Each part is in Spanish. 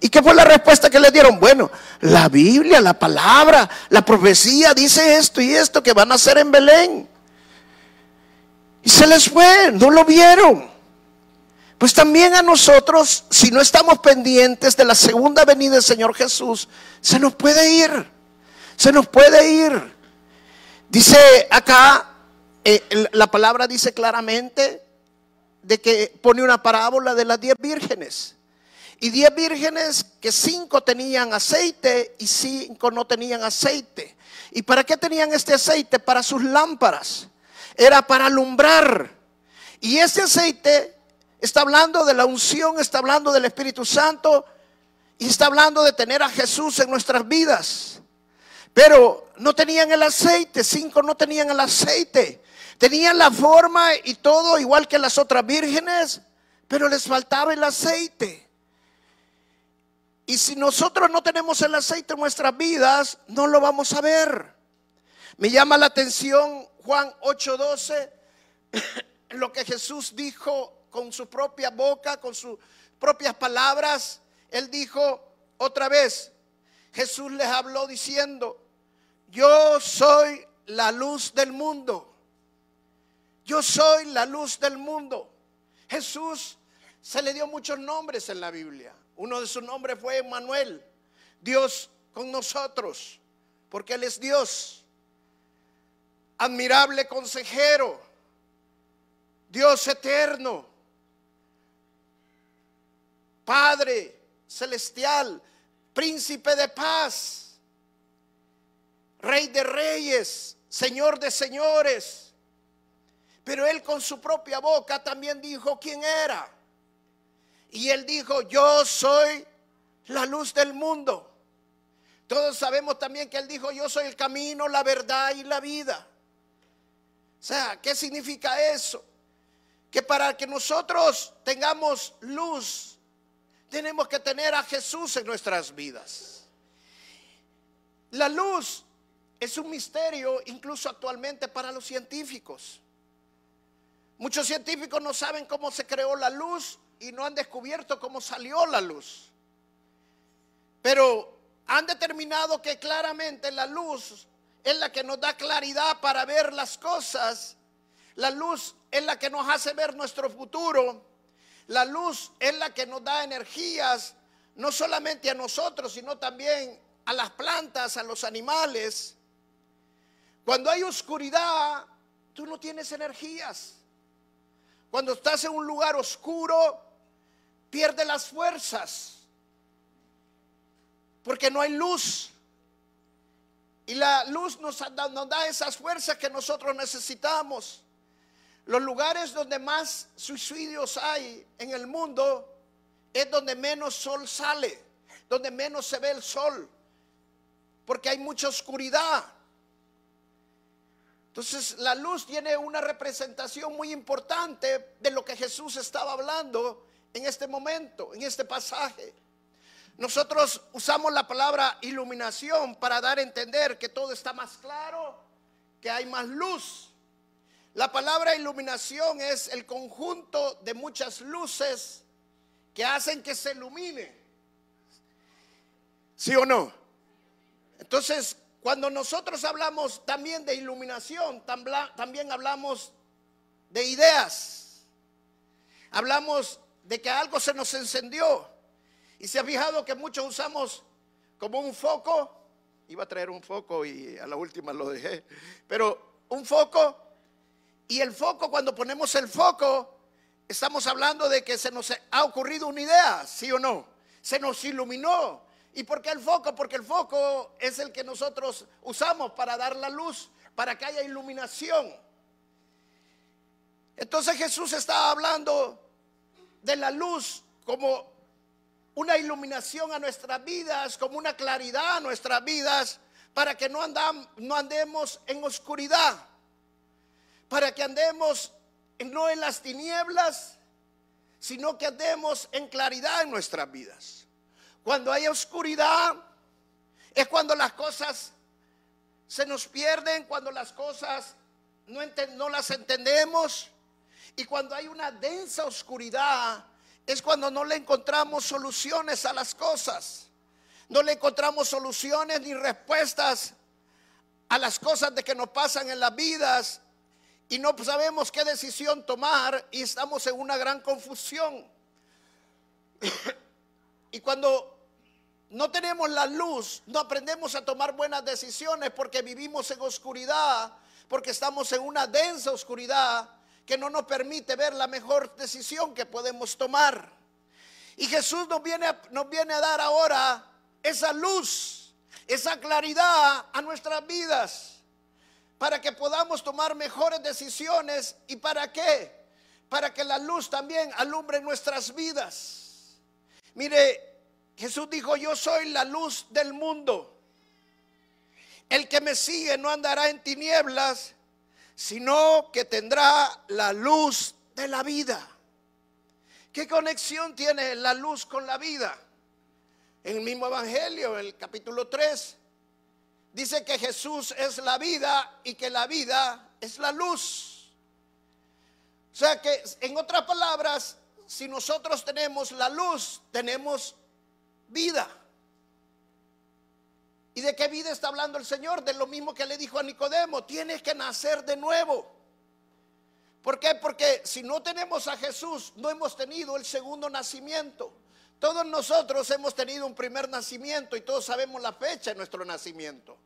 ¿Y qué fue la respuesta que le dieron? Bueno, la Biblia, la palabra, la profecía dice esto y esto que van a hacer en Belén. Y se les fue, no lo vieron. Pues también a nosotros, si no estamos pendientes de la segunda venida del Señor Jesús, se nos puede ir. Se nos puede ir. Dice acá, eh, la palabra dice claramente de que pone una parábola de las diez vírgenes. Y diez vírgenes que cinco tenían aceite y cinco no tenían aceite. ¿Y para qué tenían este aceite? Para sus lámparas. Era para alumbrar. Y ese aceite está hablando de la unción, está hablando del Espíritu Santo y está hablando de tener a Jesús en nuestras vidas. Pero no tenían el aceite, cinco no tenían el aceite. Tenían la forma y todo igual que las otras vírgenes, pero les faltaba el aceite. Y si nosotros no tenemos el aceite en nuestras vidas, no lo vamos a ver. Me llama la atención Juan 8:12, lo que Jesús dijo con su propia boca, con sus propias palabras. Él dijo otra vez, Jesús les habló diciendo, yo soy la luz del mundo. Yo soy la luz del mundo. Jesús se le dio muchos nombres en la Biblia. Uno de sus nombres fue Manuel, Dios con nosotros, porque Él es Dios. Admirable consejero, Dios eterno, Padre celestial, príncipe de paz, Rey de reyes, Señor de señores pero él con su propia boca también dijo quién era. Y él dijo, yo soy la luz del mundo. Todos sabemos también que él dijo, yo soy el camino, la verdad y la vida. O sea, ¿qué significa eso? Que para que nosotros tengamos luz, tenemos que tener a Jesús en nuestras vidas. La luz es un misterio incluso actualmente para los científicos. Muchos científicos no saben cómo se creó la luz y no han descubierto cómo salió la luz. Pero han determinado que claramente la luz es la que nos da claridad para ver las cosas. La luz es la que nos hace ver nuestro futuro. La luz es la que nos da energías, no solamente a nosotros, sino también a las plantas, a los animales. Cuando hay oscuridad, tú no tienes energías. Cuando estás en un lugar oscuro, pierde las fuerzas. Porque no hay luz. Y la luz nos, nos da esas fuerzas que nosotros necesitamos. Los lugares donde más suicidios hay en el mundo es donde menos sol sale, donde menos se ve el sol, porque hay mucha oscuridad. Entonces la luz tiene una representación muy importante de lo que Jesús estaba hablando en este momento, en este pasaje. Nosotros usamos la palabra iluminación para dar a entender que todo está más claro, que hay más luz. La palabra iluminación es el conjunto de muchas luces que hacen que se ilumine. ¿Sí o no? Entonces, cuando nosotros hablamos también de iluminación, también hablamos de ideas. Hablamos de que algo se nos encendió. Y se ha fijado que muchos usamos como un foco. Iba a traer un foco y a la última lo dejé. Pero un foco. Y el foco, cuando ponemos el foco, estamos hablando de que se nos ha ocurrido una idea, ¿sí o no? Se nos iluminó. ¿Y por qué el foco? Porque el foco es el que nosotros usamos para dar la luz, para que haya iluminación. Entonces Jesús estaba hablando de la luz como una iluminación a nuestras vidas, como una claridad a nuestras vidas, para que no, andam- no andemos en oscuridad, para que andemos no en las tinieblas, sino que andemos en claridad en nuestras vidas. Cuando hay oscuridad es cuando las cosas se nos pierden, cuando las cosas no, no las entendemos y cuando hay una densa oscuridad es cuando no le encontramos soluciones a las cosas. No le encontramos soluciones ni respuestas a las cosas de que nos pasan en las vidas y no sabemos qué decisión tomar y estamos en una gran confusión. y cuando no tenemos la luz, no aprendemos a tomar buenas decisiones porque vivimos en oscuridad, porque estamos en una densa oscuridad que no nos permite ver la mejor decisión que podemos tomar. Y Jesús nos viene, a- nos viene a dar ahora esa luz, esa claridad a nuestras vidas, para que podamos tomar mejores decisiones. ¿Y para qué? Para que la luz también alumbre nuestras vidas. Mire, Jesús dijo, yo soy la luz del mundo. El que me sigue no andará en tinieblas, sino que tendrá la luz de la vida. ¿Qué conexión tiene la luz con la vida? En el mismo Evangelio, el capítulo 3, dice que Jesús es la vida y que la vida es la luz. O sea que, en otras palabras, si nosotros tenemos la luz, tenemos vida. ¿Y de qué vida está hablando el Señor? De lo mismo que le dijo a Nicodemo, tienes que nacer de nuevo. ¿Por qué? Porque si no tenemos a Jesús, no hemos tenido el segundo nacimiento. Todos nosotros hemos tenido un primer nacimiento y todos sabemos la fecha de nuestro nacimiento.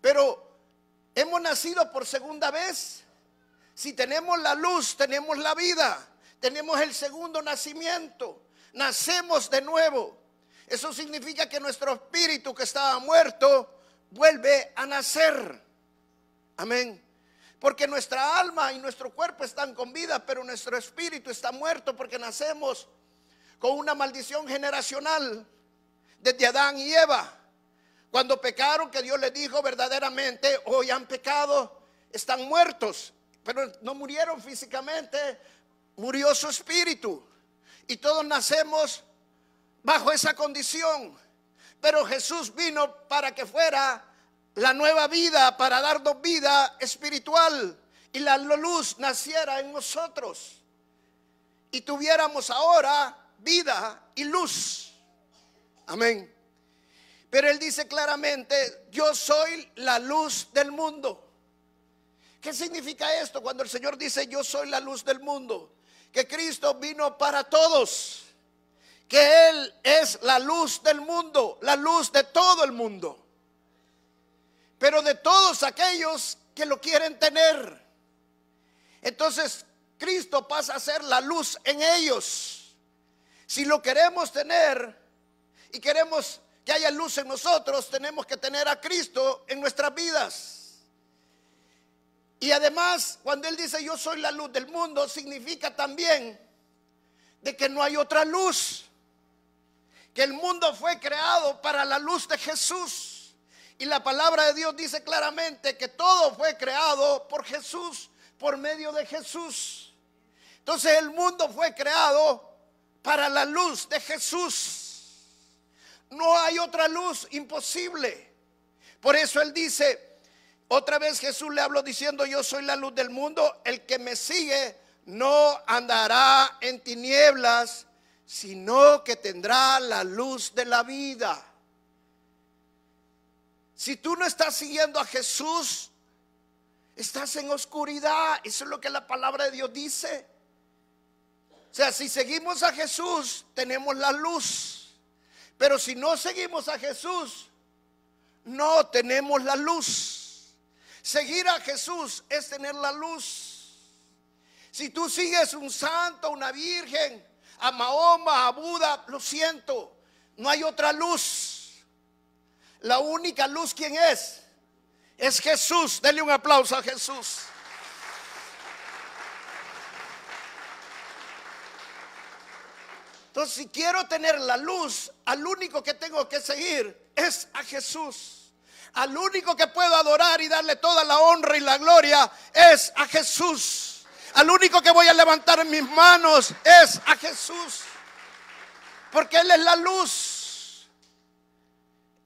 Pero hemos nacido por segunda vez. Si tenemos la luz, tenemos la vida, tenemos el segundo nacimiento, nacemos de nuevo. Eso significa que nuestro espíritu que estaba muerto vuelve a nacer. Amén. Porque nuestra alma y nuestro cuerpo están con vida, pero nuestro espíritu está muerto porque nacemos con una maldición generacional desde Adán y Eva. Cuando pecaron, que Dios les dijo verdaderamente, hoy han pecado, están muertos, pero no murieron físicamente, murió su espíritu. Y todos nacemos bajo esa condición. Pero Jesús vino para que fuera la nueva vida, para darnos vida espiritual y la luz naciera en nosotros. Y tuviéramos ahora vida y luz. Amén. Pero él dice claramente, yo soy la luz del mundo. ¿Qué significa esto cuando el Señor dice, yo soy la luz del mundo? Que Cristo vino para todos que Él es la luz del mundo, la luz de todo el mundo, pero de todos aquellos que lo quieren tener. Entonces Cristo pasa a ser la luz en ellos. Si lo queremos tener y queremos que haya luz en nosotros, tenemos que tener a Cristo en nuestras vidas. Y además, cuando Él dice yo soy la luz del mundo, significa también de que no hay otra luz que el mundo fue creado para la luz de Jesús. Y la palabra de Dios dice claramente que todo fue creado por Jesús, por medio de Jesús. Entonces el mundo fue creado para la luz de Jesús. No hay otra luz imposible. Por eso él dice, otra vez Jesús le habló diciendo, yo soy la luz del mundo, el que me sigue no andará en tinieblas, sino que tendrá la luz de la vida. Si tú no estás siguiendo a Jesús, estás en oscuridad. Eso es lo que la palabra de Dios dice. O sea, si seguimos a Jesús, tenemos la luz. Pero si no seguimos a Jesús, no tenemos la luz. Seguir a Jesús es tener la luz. Si tú sigues un santo, una virgen, a Mahoma, a Buda, lo siento, no hay otra luz. La única luz, ¿quién es? Es Jesús. Denle un aplauso a Jesús. Entonces, si quiero tener la luz, al único que tengo que seguir es a Jesús. Al único que puedo adorar y darle toda la honra y la gloria es a Jesús. Al único que voy a levantar en mis manos es a Jesús. Porque Él es la luz.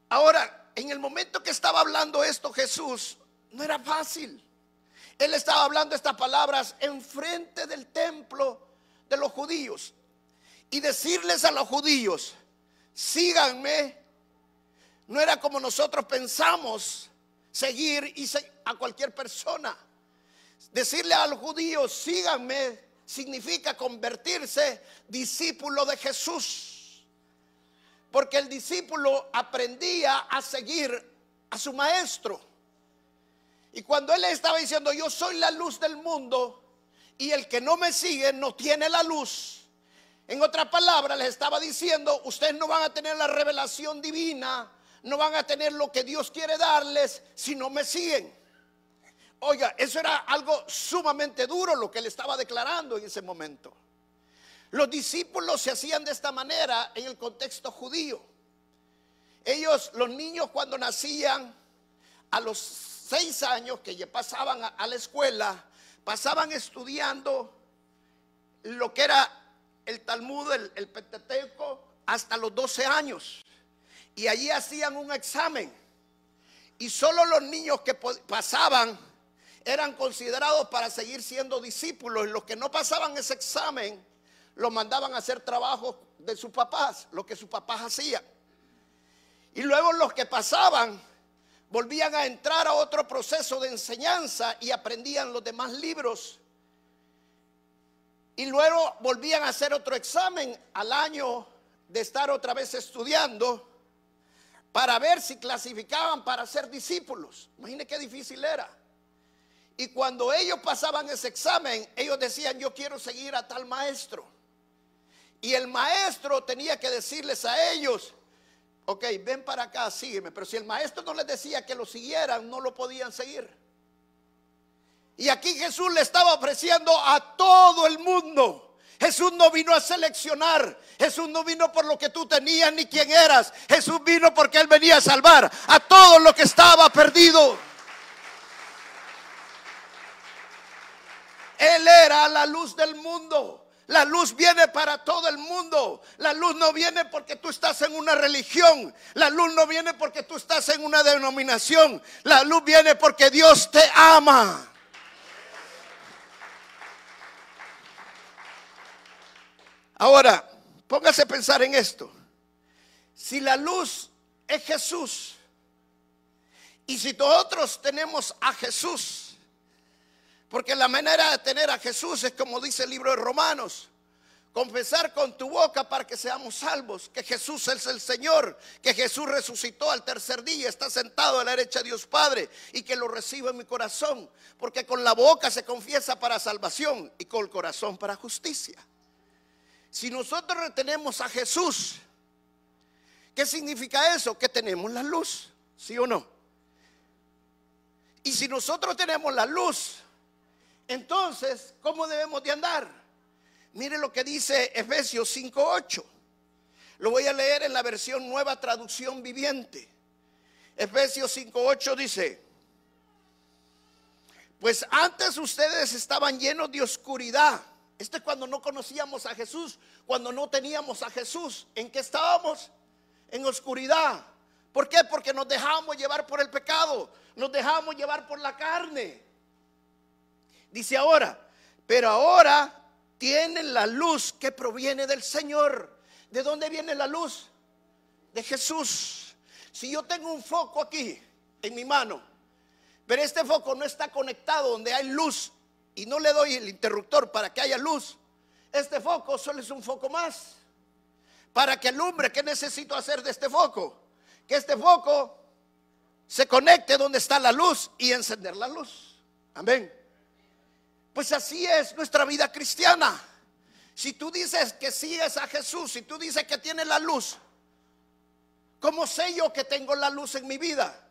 Ahora, en el momento que estaba hablando esto Jesús, no era fácil. Él estaba hablando estas palabras enfrente del templo de los judíos. Y decirles a los judíos, síganme, no era como nosotros pensamos seguir y a cualquier persona. Decirle a los judíos, síganme, significa convertirse discípulo de Jesús. Porque el discípulo aprendía a seguir a su maestro. Y cuando él estaba diciendo, yo soy la luz del mundo y el que no me sigue no tiene la luz. En otras palabras, les estaba diciendo, ustedes no van a tener la revelación divina, no van a tener lo que Dios quiere darles si no me siguen. Oiga, eso era algo sumamente duro lo que él estaba declarando en ese momento. Los discípulos se hacían de esta manera en el contexto judío. Ellos, los niños cuando nacían, a los seis años que ya pasaban a, la escuela, pasaban estudiando lo que era el Talmud, el, el Pentateuco, hasta los 12 años. Y allí hacían un examen. Y solo los niños que pasaban eran considerados para seguir siendo discípulos. Los que no pasaban ese examen, los mandaban a hacer trabajo de sus papás, lo que sus papás hacían. Y luego los que pasaban volvían a entrar a otro proceso de enseñanza y aprendían los demás libros. Y luego volvían a hacer otro examen al año de estar otra vez estudiando para ver si clasificaban para ser discípulos. Imagine qué difícil era. Y cuando ellos pasaban ese examen, ellos decían, yo quiero seguir a tal maestro. Y el maestro tenía que decirles a ellos, ok, ven para acá, sígueme. Pero si el maestro no les decía que lo siguieran, no lo podían seguir. Y aquí Jesús le estaba ofreciendo a todo el mundo. Jesús no vino a seleccionar. Jesús no vino por lo que tú tenías ni quién eras. Jesús vino porque Él venía a salvar a todo lo que estaba perdido. Él era la luz del mundo. La luz viene para todo el mundo. La luz no viene porque tú estás en una religión. La luz no viene porque tú estás en una denominación. La luz viene porque Dios te ama. Ahora, póngase a pensar en esto. Si la luz es Jesús y si nosotros tenemos a Jesús, porque la manera de tener a Jesús es como dice el libro de Romanos. Confesar con tu boca para que seamos salvos, que Jesús es el Señor, que Jesús resucitó al tercer día, está sentado a la derecha de Dios Padre y que lo recibo en mi corazón, porque con la boca se confiesa para salvación y con el corazón para justicia. Si nosotros retenemos a Jesús, ¿qué significa eso? Que tenemos la luz, ¿sí o no? Y si nosotros tenemos la luz, entonces, ¿cómo debemos de andar? Mire lo que dice Efesios 5.8. Lo voy a leer en la versión nueva traducción viviente. Efesios 5.8 dice, pues antes ustedes estaban llenos de oscuridad. Este es cuando no conocíamos a Jesús, cuando no teníamos a Jesús. ¿En qué estábamos? En oscuridad. ¿Por qué? Porque nos dejamos llevar por el pecado, nos dejamos llevar por la carne. Dice ahora, pero ahora tienen la luz que proviene del Señor. ¿De dónde viene la luz? De Jesús. Si yo tengo un foco aquí en mi mano, pero este foco no está conectado donde hay luz y no le doy el interruptor para que haya luz, este foco solo es un foco más. Para que alumbre, ¿qué necesito hacer de este foco? Que este foco se conecte donde está la luz y encender la luz. Amén. Pues así es nuestra vida cristiana. Si tú dices que sigues a Jesús, si tú dices que tienes la luz, ¿cómo sé yo que tengo la luz en mi vida?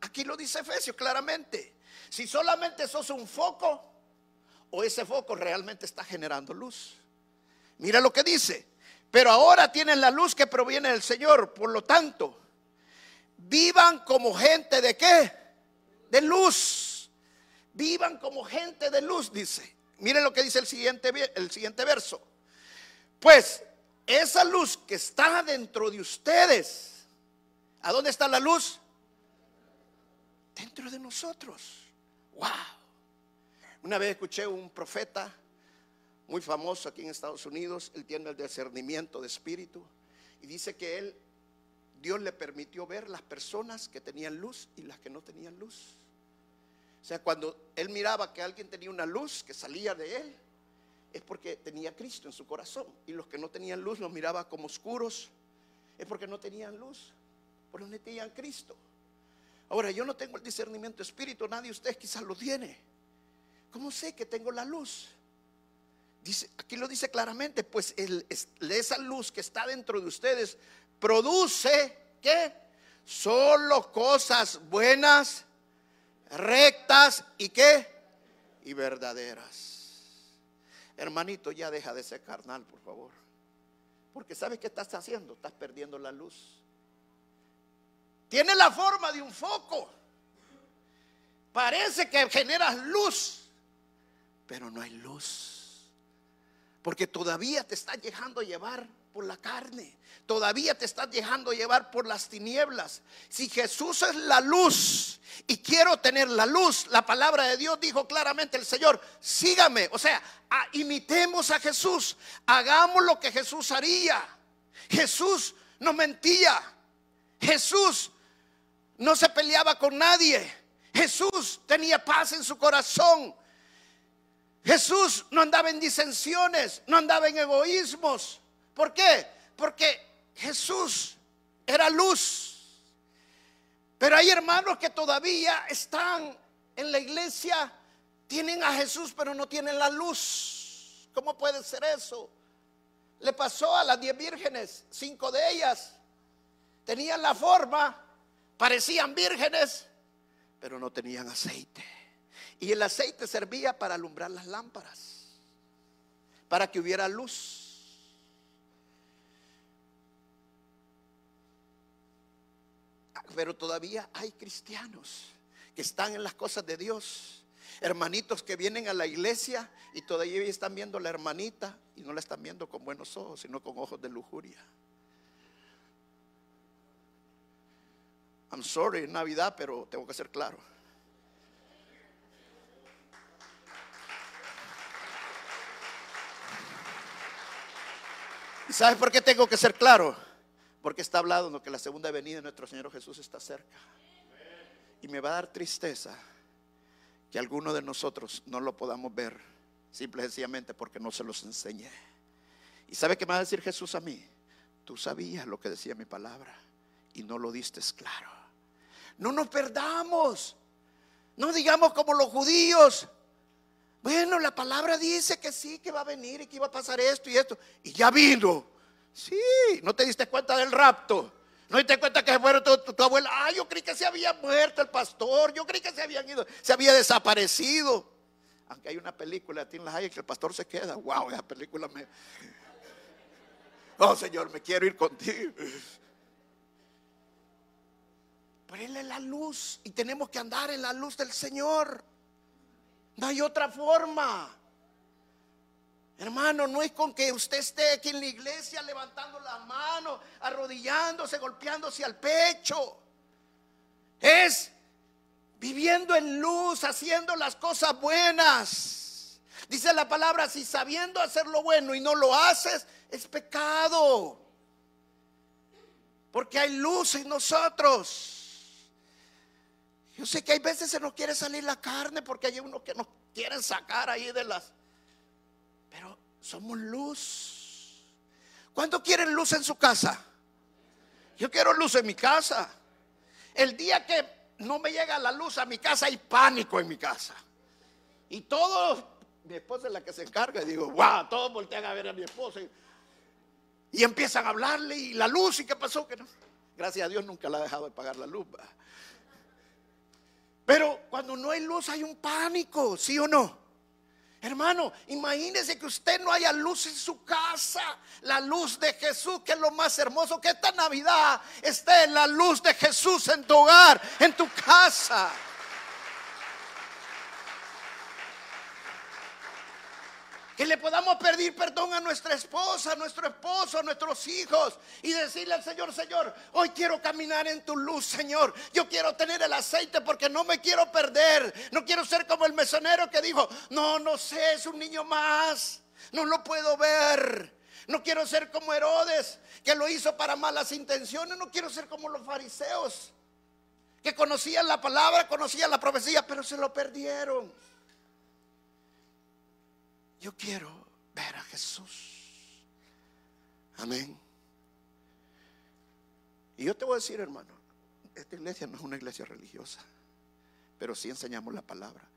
Aquí lo dice Efesios claramente. Si solamente sos un foco o ese foco realmente está generando luz. Mira lo que dice. Pero ahora tienen la luz que proviene del Señor. Por lo tanto, vivan como gente de qué? De luz. Vivan como gente de luz, dice. Miren lo que dice el siguiente, el siguiente verso. Pues esa luz que está dentro de ustedes, ¿a dónde está la luz? Dentro de nosotros. Wow. Una vez escuché un profeta muy famoso aquí en Estados Unidos, él tiene el discernimiento de espíritu y dice que él, Dios le permitió ver las personas que tenían luz y las que no tenían luz. O sea, cuando él miraba que alguien tenía una luz que salía de él, es porque tenía Cristo en su corazón. Y los que no tenían luz los miraba como oscuros, es porque no tenían luz, porque no tenían Cristo. Ahora, yo no tengo el discernimiento espíritu, nadie de ustedes quizás lo tiene. ¿Cómo sé que tengo la luz? Dice, aquí lo dice claramente, pues esa luz que está dentro de ustedes produce, ¿qué? Solo cosas buenas, rectas y qué? Y verdaderas. Hermanito, ya deja de ser carnal, por favor. Porque ¿sabes qué estás haciendo? Estás perdiendo la luz. Tiene la forma de un foco. Parece que generas luz, pero no hay luz. Porque todavía te está dejando llevar por la carne. Todavía te estás dejando llevar por las tinieblas. Si Jesús es la luz y quiero tener la luz, la palabra de Dios dijo claramente el Señor, sígame. O sea, imitemos a Jesús. Hagamos lo que Jesús haría. Jesús no mentía. Jesús no se peleaba con nadie. Jesús tenía paz en su corazón. Jesús no andaba en disensiones, no andaba en egoísmos. ¿Por qué? Porque Jesús era luz. Pero hay hermanos que todavía están en la iglesia, tienen a Jesús, pero no tienen la luz. ¿Cómo puede ser eso? Le pasó a las diez vírgenes, cinco de ellas tenían la forma, parecían vírgenes, pero no tenían aceite. Y el aceite servía para alumbrar las lámparas, para que hubiera luz. Pero todavía hay cristianos que están en las cosas de Dios. Hermanitos que vienen a la iglesia y todavía están viendo a la hermanita y no la están viendo con buenos ojos, sino con ojos de lujuria. I'm sorry, Navidad, pero tengo que ser claro. ¿Sabes por qué tengo que ser claro? Porque está hablando que la segunda venida de nuestro Señor Jesús está cerca. Y me va a dar tristeza que alguno de nosotros no lo podamos ver, simple y sencillamente porque no se los enseñé. ¿Y sabe qué me va a decir Jesús a mí? Tú sabías lo que decía mi palabra y no lo diste claro. No nos perdamos. No digamos como los judíos. Bueno, la palabra dice que sí, que va a venir y que iba a pasar esto y esto. Y ya vino. Sí, no te diste cuenta del rapto. No te diste cuenta que se muerto tu, tu, abuela. Ah, yo creí que se había muerto el pastor. Yo creí que se habían ido, se había desaparecido. Aunque hay una película de Tim que el pastor se queda. Wow, esa película me. Oh Señor, me quiero ir contigo. Pero Él es la luz y tenemos que andar en la luz del Señor. No hay otra forma. Hermano, no es con que usted esté aquí en la iglesia levantando las manos, arrodillándose, golpeándose al pecho. Es viviendo en luz, haciendo las cosas buenas. Dice la palabra, si sabiendo hacer lo bueno y no lo haces, es pecado. Porque hay luz en nosotros. Yo sé que hay veces se nos quiere salir la carne porque hay unos que nos quieren sacar ahí de las... Somos luz. ¿Cuánto quieren luz en su casa? Yo quiero luz en mi casa. El día que no me llega la luz a mi casa hay pánico en mi casa. Y todos, mi esposa es la que se encarga y digo, wow, todos voltean a ver a mi esposa y, y empiezan a hablarle y la luz y qué pasó. Que no? Gracias a Dios nunca la ha dejado de pagar la luz. Pero cuando no hay luz hay un pánico, ¿sí o no? Hermano, imagínese que usted no haya luz en su casa. La luz de Jesús, que es lo más hermoso, que esta Navidad esté la luz de Jesús en tu hogar, en tu casa. Que le podamos pedir perdón a nuestra esposa, a nuestro esposo, a nuestros hijos y decirle al Señor, Señor, hoy quiero caminar en tu luz, Señor. Yo quiero tener el aceite porque no me quiero perder. No quiero ser como el mesonero que dijo, no, no sé, es un niño más. No lo puedo ver. No quiero ser como Herodes, que lo hizo para malas intenciones. No quiero ser como los fariseos, que conocían la palabra, conocían la profecía, pero se lo perdieron. Yo quiero ver a Jesús. Amén. Y yo te voy a decir, hermano, esta iglesia no es una iglesia religiosa, pero sí enseñamos la palabra.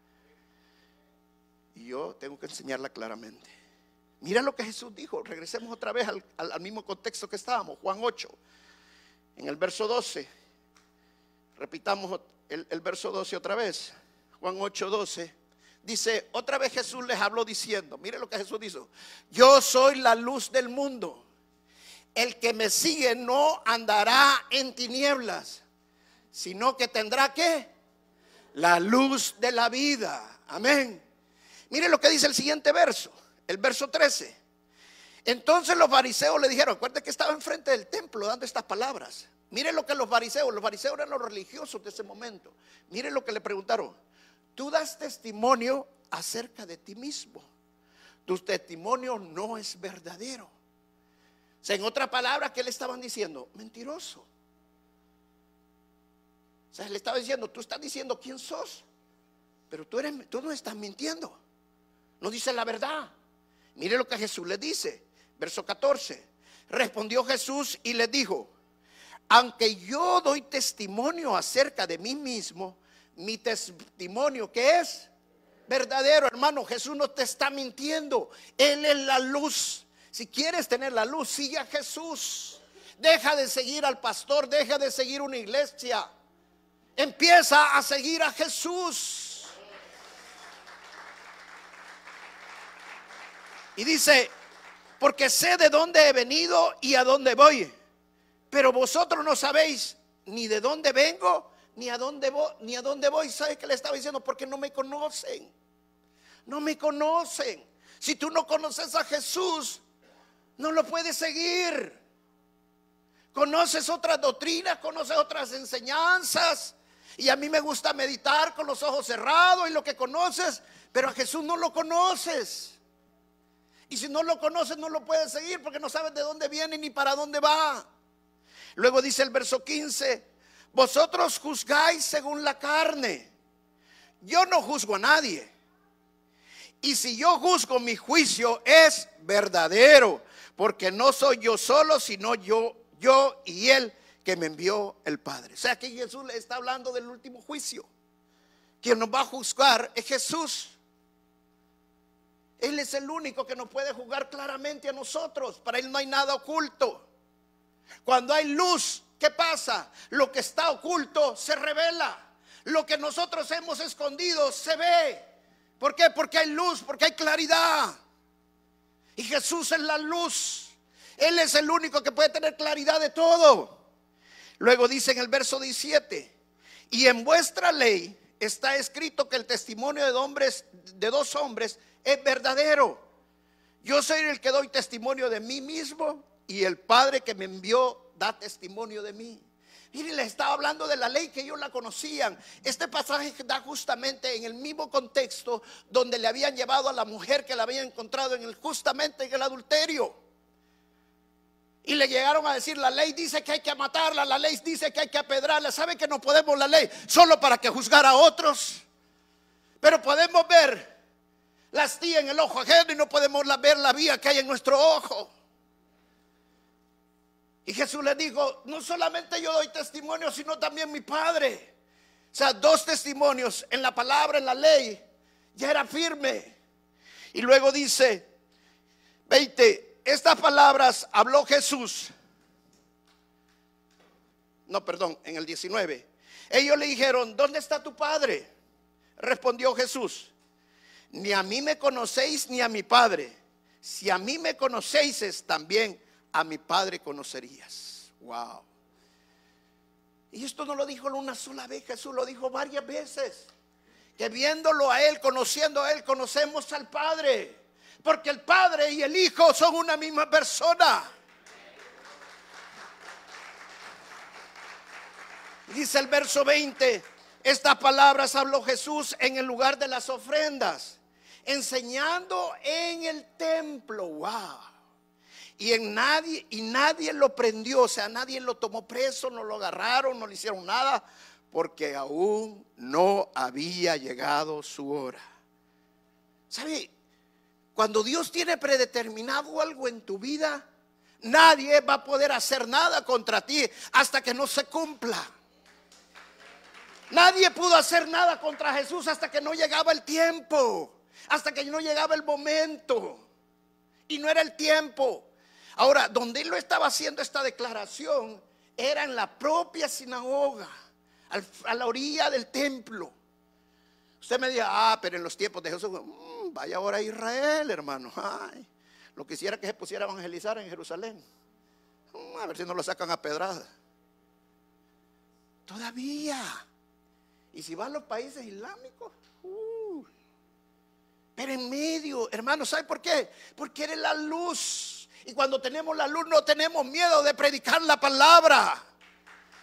Y yo tengo que enseñarla claramente. Mira lo que Jesús dijo. Regresemos otra vez al, mismo contexto que estábamos, Juan 8, en el verso 12. Repitamos el, el verso 12 otra vez. Juan 8, 12. Dice, otra vez Jesús les habló diciendo, mire lo que Jesús dijo, yo soy la luz del mundo. El que me sigue no andará en tinieblas, sino que tendrá que la luz de la vida. Amén. Mire lo que dice el siguiente verso, el verso 13. Entonces los fariseos le dijeron, acuérdate que estaba enfrente del templo dando estas palabras. Mire lo que los fariseos, los fariseos eran los religiosos de ese momento. Mire lo que le preguntaron tú das testimonio acerca de ti mismo. Tu testimonio no es verdadero. O sea, en otra palabra, ¿qué le estaban diciendo? Mentiroso. O sea, le estaba diciendo, tú estás diciendo quién sos, pero tú, eres, tú no estás mintiendo. No dices la verdad. Mire lo que Jesús le dice. Verso 14. Respondió Jesús y le dijo, aunque yo doy testimonio acerca de mí mismo, mi testimonio que es verdadero, hermano. Jesús no te está mintiendo. Él es la luz. Si quieres tener la luz, sigue a Jesús. Deja de seguir al pastor, deja de seguir una iglesia. Empieza a seguir a Jesús. Y dice, porque sé de dónde he venido y a dónde voy. Pero vosotros no sabéis ni de dónde vengo ni a dónde voy, ni voy. ¿Sabe qué le estaba diciendo? Porque no me conocen. No me conocen. Si tú no conoces a Jesús, no lo puedes seguir. Conoces otras doctrinas, conoces otras enseñanzas. Y a mí me gusta meditar con los ojos cerrados y lo que conoces, pero a Jesús no lo conoces. Y si no lo conoces, no lo puedes seguir porque no sabes de dónde viene ni para dónde va. Luego dice el verso 15, vosotros juzgáis según la carne. Yo no juzgo a nadie. Y si yo juzgo, mi juicio es verdadero, porque no soy yo solo, sino yo, yo y él que me envió el Padre. O sea que Jesús le está hablando del último juicio. Quien nos va a juzgar es Jesús. Él es el único que nos puede juzgar claramente a nosotros. Para Él no hay nada oculto. Cuando hay luz, ¿Qué pasa? Lo que está oculto se revela. Lo que nosotros hemos escondido se ve. ¿Por qué? Porque hay luz, porque hay claridad. Y Jesús es la luz. Él es el único que puede tener claridad de todo. Luego dice en el verso 17, y en vuestra ley está escrito que el testimonio de, hombres, de dos hombres es verdadero. Yo soy el que doy testimonio de mí mismo y el Padre que me envió da testimonio de mí. Mire, le estaba hablando de la ley que ellos la conocían. Este pasaje da justamente en el mismo contexto donde le habían llevado a la mujer que la habían encontrado en el, justamente en el adulterio. Y le llegaron a decir, la ley dice que hay que matarla, la ley dice que hay que apedrarla. ¿Sabe que no podemos la ley solo para que juzgara a otros? Pero podemos ver la astilla en el ojo ajeno y no podemos ver la vía que hay en nuestro ojo. Y Jesús le dijo, no solamente yo doy testimonio, sino también mi Padre. O sea, dos testimonios en la palabra, en la ley, ya era firme. Y luego dice, 20, estas palabras habló Jesús. No, perdón, en el 19. Ellos le dijeron, ¿dónde está tu Padre? Respondió Jesús, ni a mí me conocéis ni a mi Padre. Si a mí me conocéis, también a mi Padre conocerías. Wow. Y esto no lo dijo una sola vez, Jesús lo dijo varias veces. Que viéndolo a Él, conociendo a Él, conocemos al Padre. Porque el Padre y el Hijo son una misma persona. Dice el verso 20, estas palabras habló Jesús en el lugar de las ofrendas, enseñando en el templo. Wow. Y en nadie y nadie lo prendió, o sea, nadie lo tomó preso, no lo agarraron, no le hicieron nada, porque aún no había llegado su hora. ¿Sabe? Cuando Dios tiene predeterminado algo en tu vida, nadie va a poder hacer nada contra ti hasta que no se cumpla. Nadie pudo hacer nada contra Jesús hasta que no llegaba el tiempo, hasta que no llegaba el momento. Y no era el tiempo. Ahora, donde él lo estaba haciendo esta declaración, era en la propia sinagoga, a la orilla del templo. Usted me diga, ah, pero en los tiempos de Jesús, mm, vaya ahora a Israel, hermano. Ay, lo quisiera que se pusiera a evangelizar en Jerusalén. Mm, a ver si no lo sacan a pedrada. Todavía. Y si va a los países islámicos, uh. pero en medio, hermano, ¿sabe por qué? Porque eres la luz. Y cuando tenemos la luz no tenemos miedo de predicar la palabra.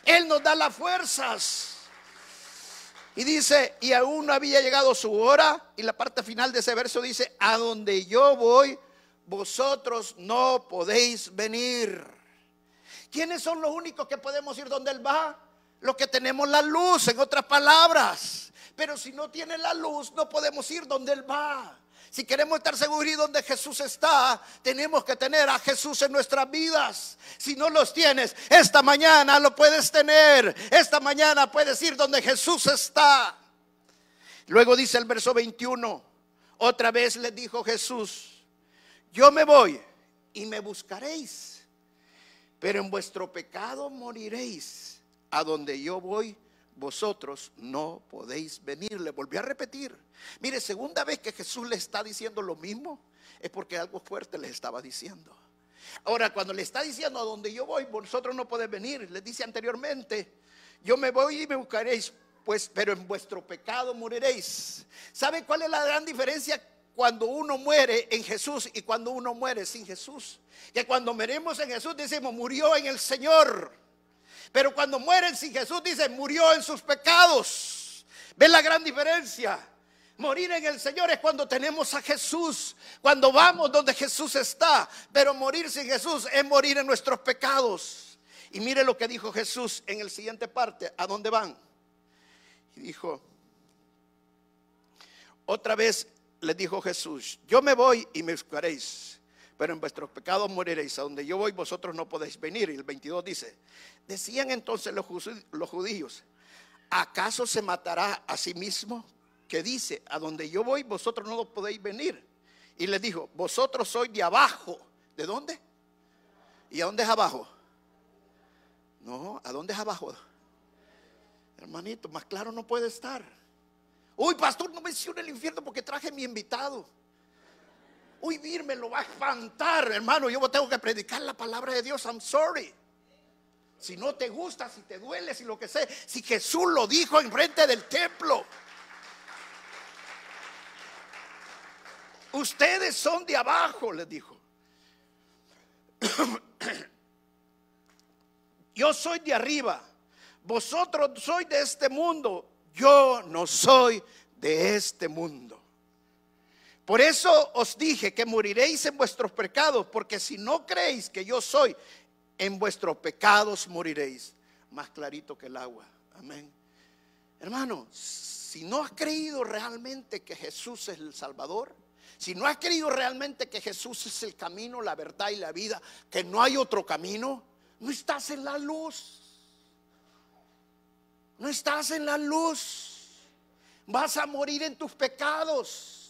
Él nos da las fuerzas. Y dice, y aún no había llegado su hora. Y la parte final de ese verso dice, a donde yo voy, vosotros no podéis venir. ¿Quiénes son los únicos que podemos ir donde Él va? Lo que tenemos la luz, en otras palabras. Pero si no tiene la luz, no podemos ir donde Él va. Si queremos estar seguros donde Jesús está, tenemos que tener a Jesús en nuestras vidas. Si no los tienes, esta mañana lo puedes tener. Esta mañana puedes ir donde Jesús está. Luego dice el verso 21, otra vez le dijo Jesús, yo me voy y me buscaréis, pero en vuestro pecado moriréis a donde yo voy, vosotros no podéis venir. Le volví a repetir. Mire, segunda vez que Jesús le está diciendo lo mismo, es porque algo fuerte le estaba diciendo. Ahora, cuando le está diciendo a donde yo voy, vosotros no podéis venir, le dice anteriormente, yo me voy y me buscaréis, pues, pero en vuestro pecado moriréis. ¿Sabe cuál es la gran diferencia cuando uno muere en Jesús y cuando uno muere sin Jesús? Que cuando morimos en Jesús decimos, murió en el Señor. Pero cuando mueren sin Jesús, dice, murió en sus pecados. ¿Ven la gran diferencia? Morir en el Señor es cuando tenemos a Jesús, cuando vamos donde Jesús está. Pero morir sin Jesús es morir en nuestros pecados. Y mire lo que dijo Jesús en el siguiente parte. ¿A dónde van? Y dijo, otra vez le dijo Jesús, yo me voy y me buscaréis pero en vuestros pecados moriréis. A donde yo voy vosotros no podéis venir. Y el 22 dice, decían entonces los, judíos, ¿acaso se matará a sí mismo? Que dice, a donde yo voy vosotros no podéis venir. Y les dijo, vosotros sois de abajo. ¿De dónde? ¿Y a dónde es abajo? No, ¿a dónde es abajo? Hermanito, más claro no puede estar. Uy, pastor, no mencione el infierno porque traje mi invitado. Uy, vir me lo va a espantar, hermano. Yo tengo que predicar la palabra de Dios. I'm sorry. Si no te gusta, si te duele, si lo que sea. Si Jesús lo dijo en frente del templo. Ustedes son de abajo, les dijo. Yo soy de arriba. Vosotros sois de este mundo. Yo no soy de este mundo. Por eso os dije que moriréis en vuestros pecados, porque si no creéis que yo soy, en vuestros pecados moriréis. Más clarito que el agua. Amén. Hermano, si no has creído realmente que Jesús es el Salvador, si no has creído realmente que Jesús es el camino, la verdad y la vida, que no hay otro camino, no estás en la luz. No estás en la luz. Vas a morir en tus pecados.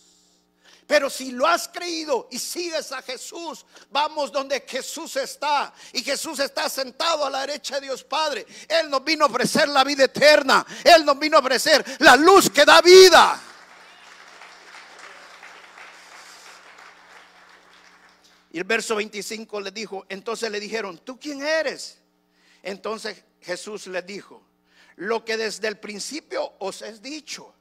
Pero si lo has creído y sigues a Jesús, vamos donde Jesús está. Y Jesús está sentado a la derecha de Dios Padre. Él nos vino a ofrecer la vida eterna. Él nos vino a ofrecer la luz que da vida. Y el verso 25 le dijo, entonces le dijeron, ¿tú quién eres? Entonces Jesús le dijo, lo que desde el principio os he dicho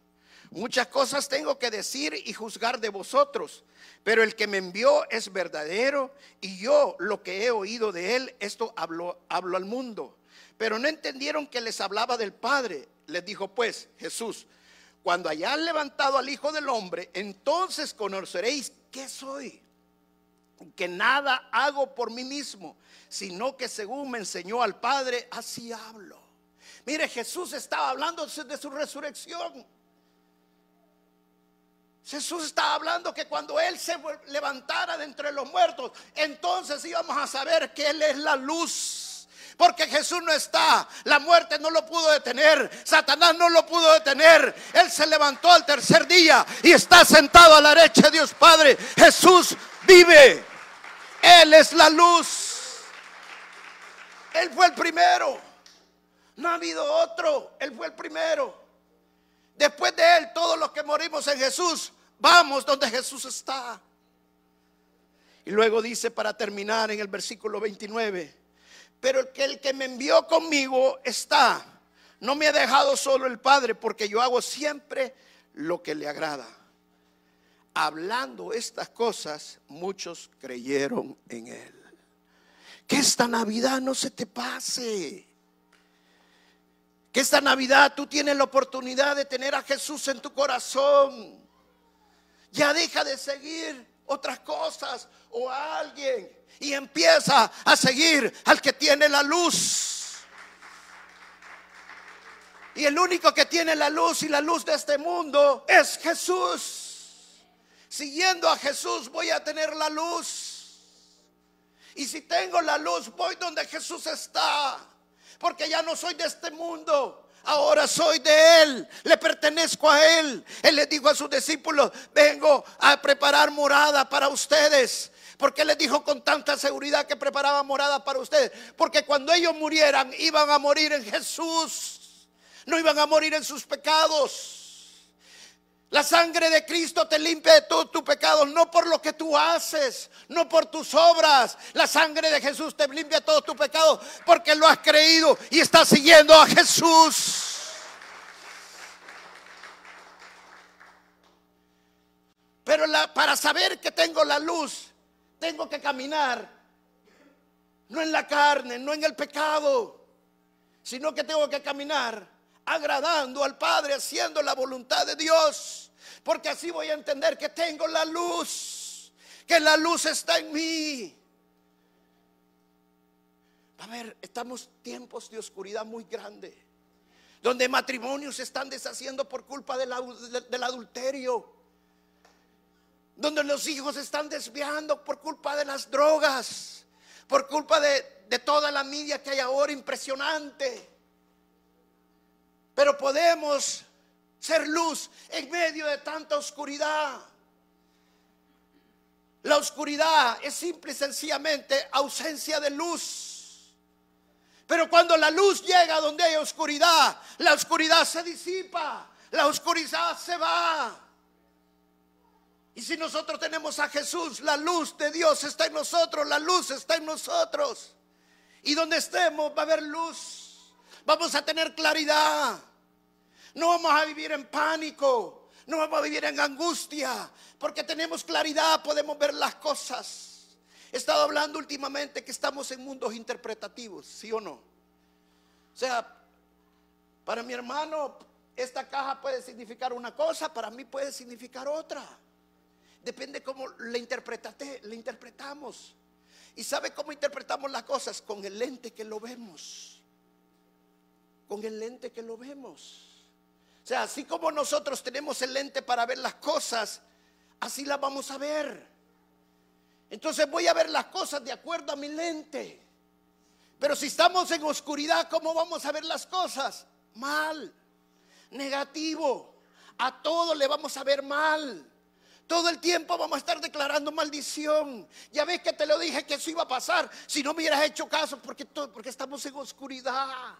Muchas cosas tengo que decir y juzgar de vosotros, pero el que me envió es verdadero y yo lo que he oído de él, esto hablo, hablo al mundo. Pero no entendieron que les hablaba del Padre. Les dijo pues Jesús, cuando hayan levantado al Hijo del Hombre, entonces conoceréis que soy. Que nada hago por mí mismo, sino que según me enseñó al Padre, así hablo. Mire, Jesús estaba hablando de su resurrección. Jesús estaba hablando que cuando Él se levantara de entre los muertos, entonces íbamos a saber que Él es la luz. Porque Jesús no está, la muerte no lo pudo detener, Satanás no lo pudo detener. Él se levantó al tercer día y está sentado a la derecha de Dios Padre. Jesús vive, Él es la luz. Él fue el primero, no ha habido otro, Él fue el primero. Después de Él, todos los que morimos en Jesús, vamos donde Jesús está. Y luego dice para terminar en el versículo 29, pero el que, el que me envió conmigo está. No me ha dejado solo el Padre porque yo hago siempre lo que le agrada. Hablando estas cosas, muchos creyeron en Él. Que esta Navidad no se te pase. Que esta Navidad tú tienes la oportunidad de tener a Jesús en tu corazón. Ya deja de seguir otras cosas o a alguien y empieza a seguir al que tiene la luz. Y el único que tiene la luz y la luz de este mundo es Jesús. Siguiendo a Jesús voy a tener la luz. Y si tengo la luz, voy donde Jesús está porque ya no soy de este mundo. Ahora soy de Él, le pertenezco a Él. Él le dijo a sus discípulos, vengo a preparar morada para ustedes. Porque les dijo con tanta seguridad que preparaba morada para ustedes? Porque cuando ellos murieran iban a morir en Jesús. No iban a morir en sus pecados. La sangre de Cristo te limpia de todos tus pecados, no por lo que tú haces, no por tus obras. La sangre de Jesús te limpia de todos tus pecados porque lo has creído y estás siguiendo a Jesús. Pero para saber que tengo la luz, tengo que caminar, no en la carne, no en el pecado, sino que tengo que caminar agradando al Padre, haciendo la voluntad de Dios. Porque así voy a entender que tengo la luz, que la luz está en mí. A ver, estamos tiempos de oscuridad muy grande, donde matrimonios se están deshaciendo por culpa del, adulterio, donde los hijos se están desviando por culpa de las drogas, por culpa de, de toda la media que hay ahora impresionante. Pero podemos ser luz en medio de tanta oscuridad. La oscuridad es simple y sencillamente ausencia de luz. Pero cuando la luz llega donde hay oscuridad, la oscuridad se disipa, la oscuridad se va. Y si nosotros tenemos a Jesús, la luz de Dios está en nosotros, la luz está en nosotros. Y donde estemos va a haber luz. Vamos a tener claridad. No vamos a vivir en pánico. No vamos a vivir en angustia. Porque tenemos claridad, podemos ver las cosas. He estado hablando últimamente que estamos en mundos interpretativos, ¿sí o no? O sea, para mi hermano, esta caja puede significar una cosa, para mí puede significar otra. Depende cómo la, la interpretamos. ¿Y sabe cómo interpretamos las cosas? Con el lente que lo vemos con el lente que lo vemos. O sea, así como nosotros tenemos el lente para ver las cosas, así las vamos a ver. Entonces voy a ver las cosas de acuerdo a mi lente. Pero si estamos en oscuridad, ¿cómo vamos a ver las cosas? Mal, negativo. A todo le vamos a ver mal. Todo el tiempo vamos a estar declarando maldición. Ya ves que te lo dije que eso iba a pasar si no me hubieras hecho caso porque, porque estamos en oscuridad.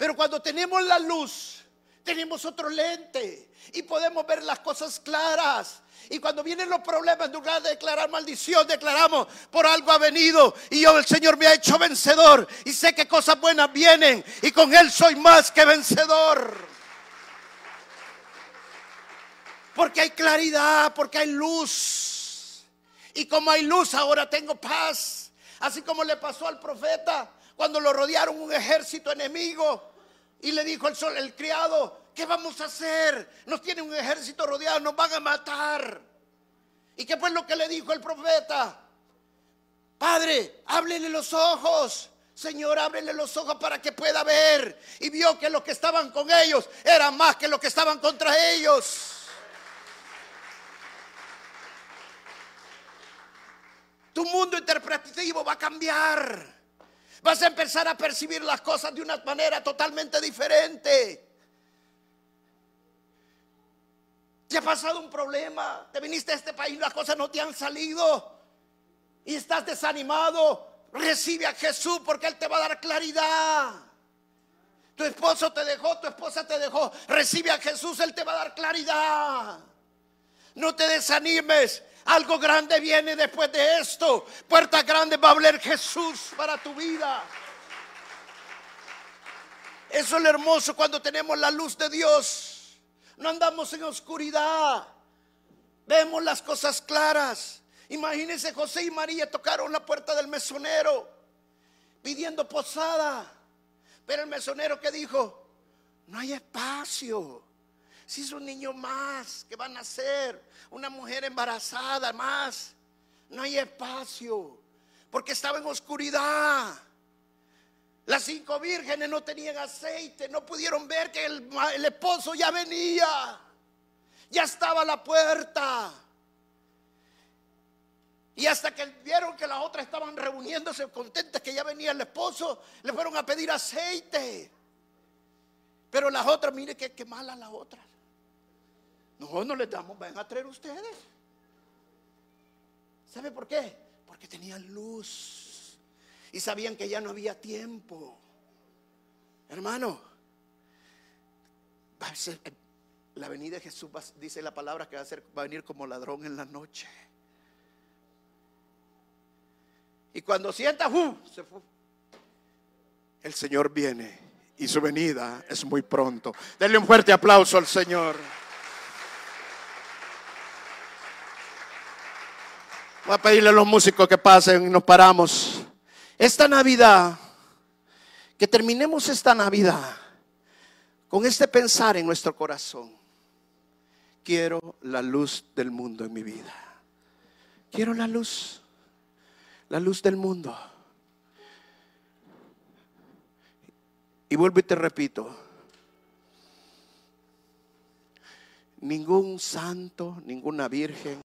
Pero cuando tenemos la luz, tenemos otro lente y podemos ver las cosas claras. Y cuando vienen los problemas, en lugar de declarar maldición, declaramos, por algo ha venido y yo el Señor me ha hecho vencedor y sé que cosas buenas vienen y con Él soy más que vencedor. Porque hay claridad, porque hay luz. Y como hay luz, ahora tengo paz. Así como le pasó al profeta cuando lo rodearon un ejército enemigo. Y le dijo el, sol, el criado, ¿qué vamos a hacer? Nos tiene un ejército rodeado, nos van a matar. ¿Y qué fue lo que le dijo el profeta? Padre, ábrele los ojos. Señor, ábrele los ojos para que pueda ver. Y vio que los que estaban con ellos eran más que los que estaban contra ellos. Tu mundo interpretativo va a cambiar. Vas a empezar a percibir las cosas de una manera totalmente diferente. ¿Te ha pasado un problema? ¿Te viniste a este país las cosas no te han salido? Y estás desanimado. Recibe a Jesús porque Él te va a dar claridad. Tu esposo te dejó, tu esposa te dejó. Recibe a Jesús, Él te va a dar claridad. No te desanimes. Algo grande viene después de esto. Puerta grande va a hablar Jesús para tu vida. Eso es lo hermoso cuando tenemos la luz de Dios. No andamos en oscuridad. Vemos las cosas claras. Imagínense, José y María tocaron la puerta del mesonero pidiendo posada. Pero el mesonero que dijo, no hay espacio. Si es un niño más que va a nacer, una mujer embarazada más, no hay espacio, porque estaba en oscuridad. Las cinco vírgenes no tenían aceite, no pudieron ver que el, esposo ya venía, ya estaba a la puerta. Y hasta que vieron que las otras estaban reuniéndose contentas que ya venía el esposo, le fueron a pedir aceite. Pero las otras, mire que, qué malas las otras. No, no les damos, van a traer ustedes. ¿Sabe por qué? Porque tenían luz y sabían que ya no había tiempo. Hermano, eh, la venida de Jesús dice la palabra que va a, ser, va a venir como ladrón en la noche. Y cuando sienta, ¡uh! se fue. El Señor viene y su venida es muy pronto. Denle un fuerte aplauso al Señor. Voy a pedirle a los músicos que pasen y nos paramos. Esta Navidad, que terminemos esta Navidad con este pensar en nuestro corazón. Quiero la luz del mundo en mi vida. Quiero la luz, la luz del mundo. Y vuelvo y te repito, ningún santo, ninguna virgen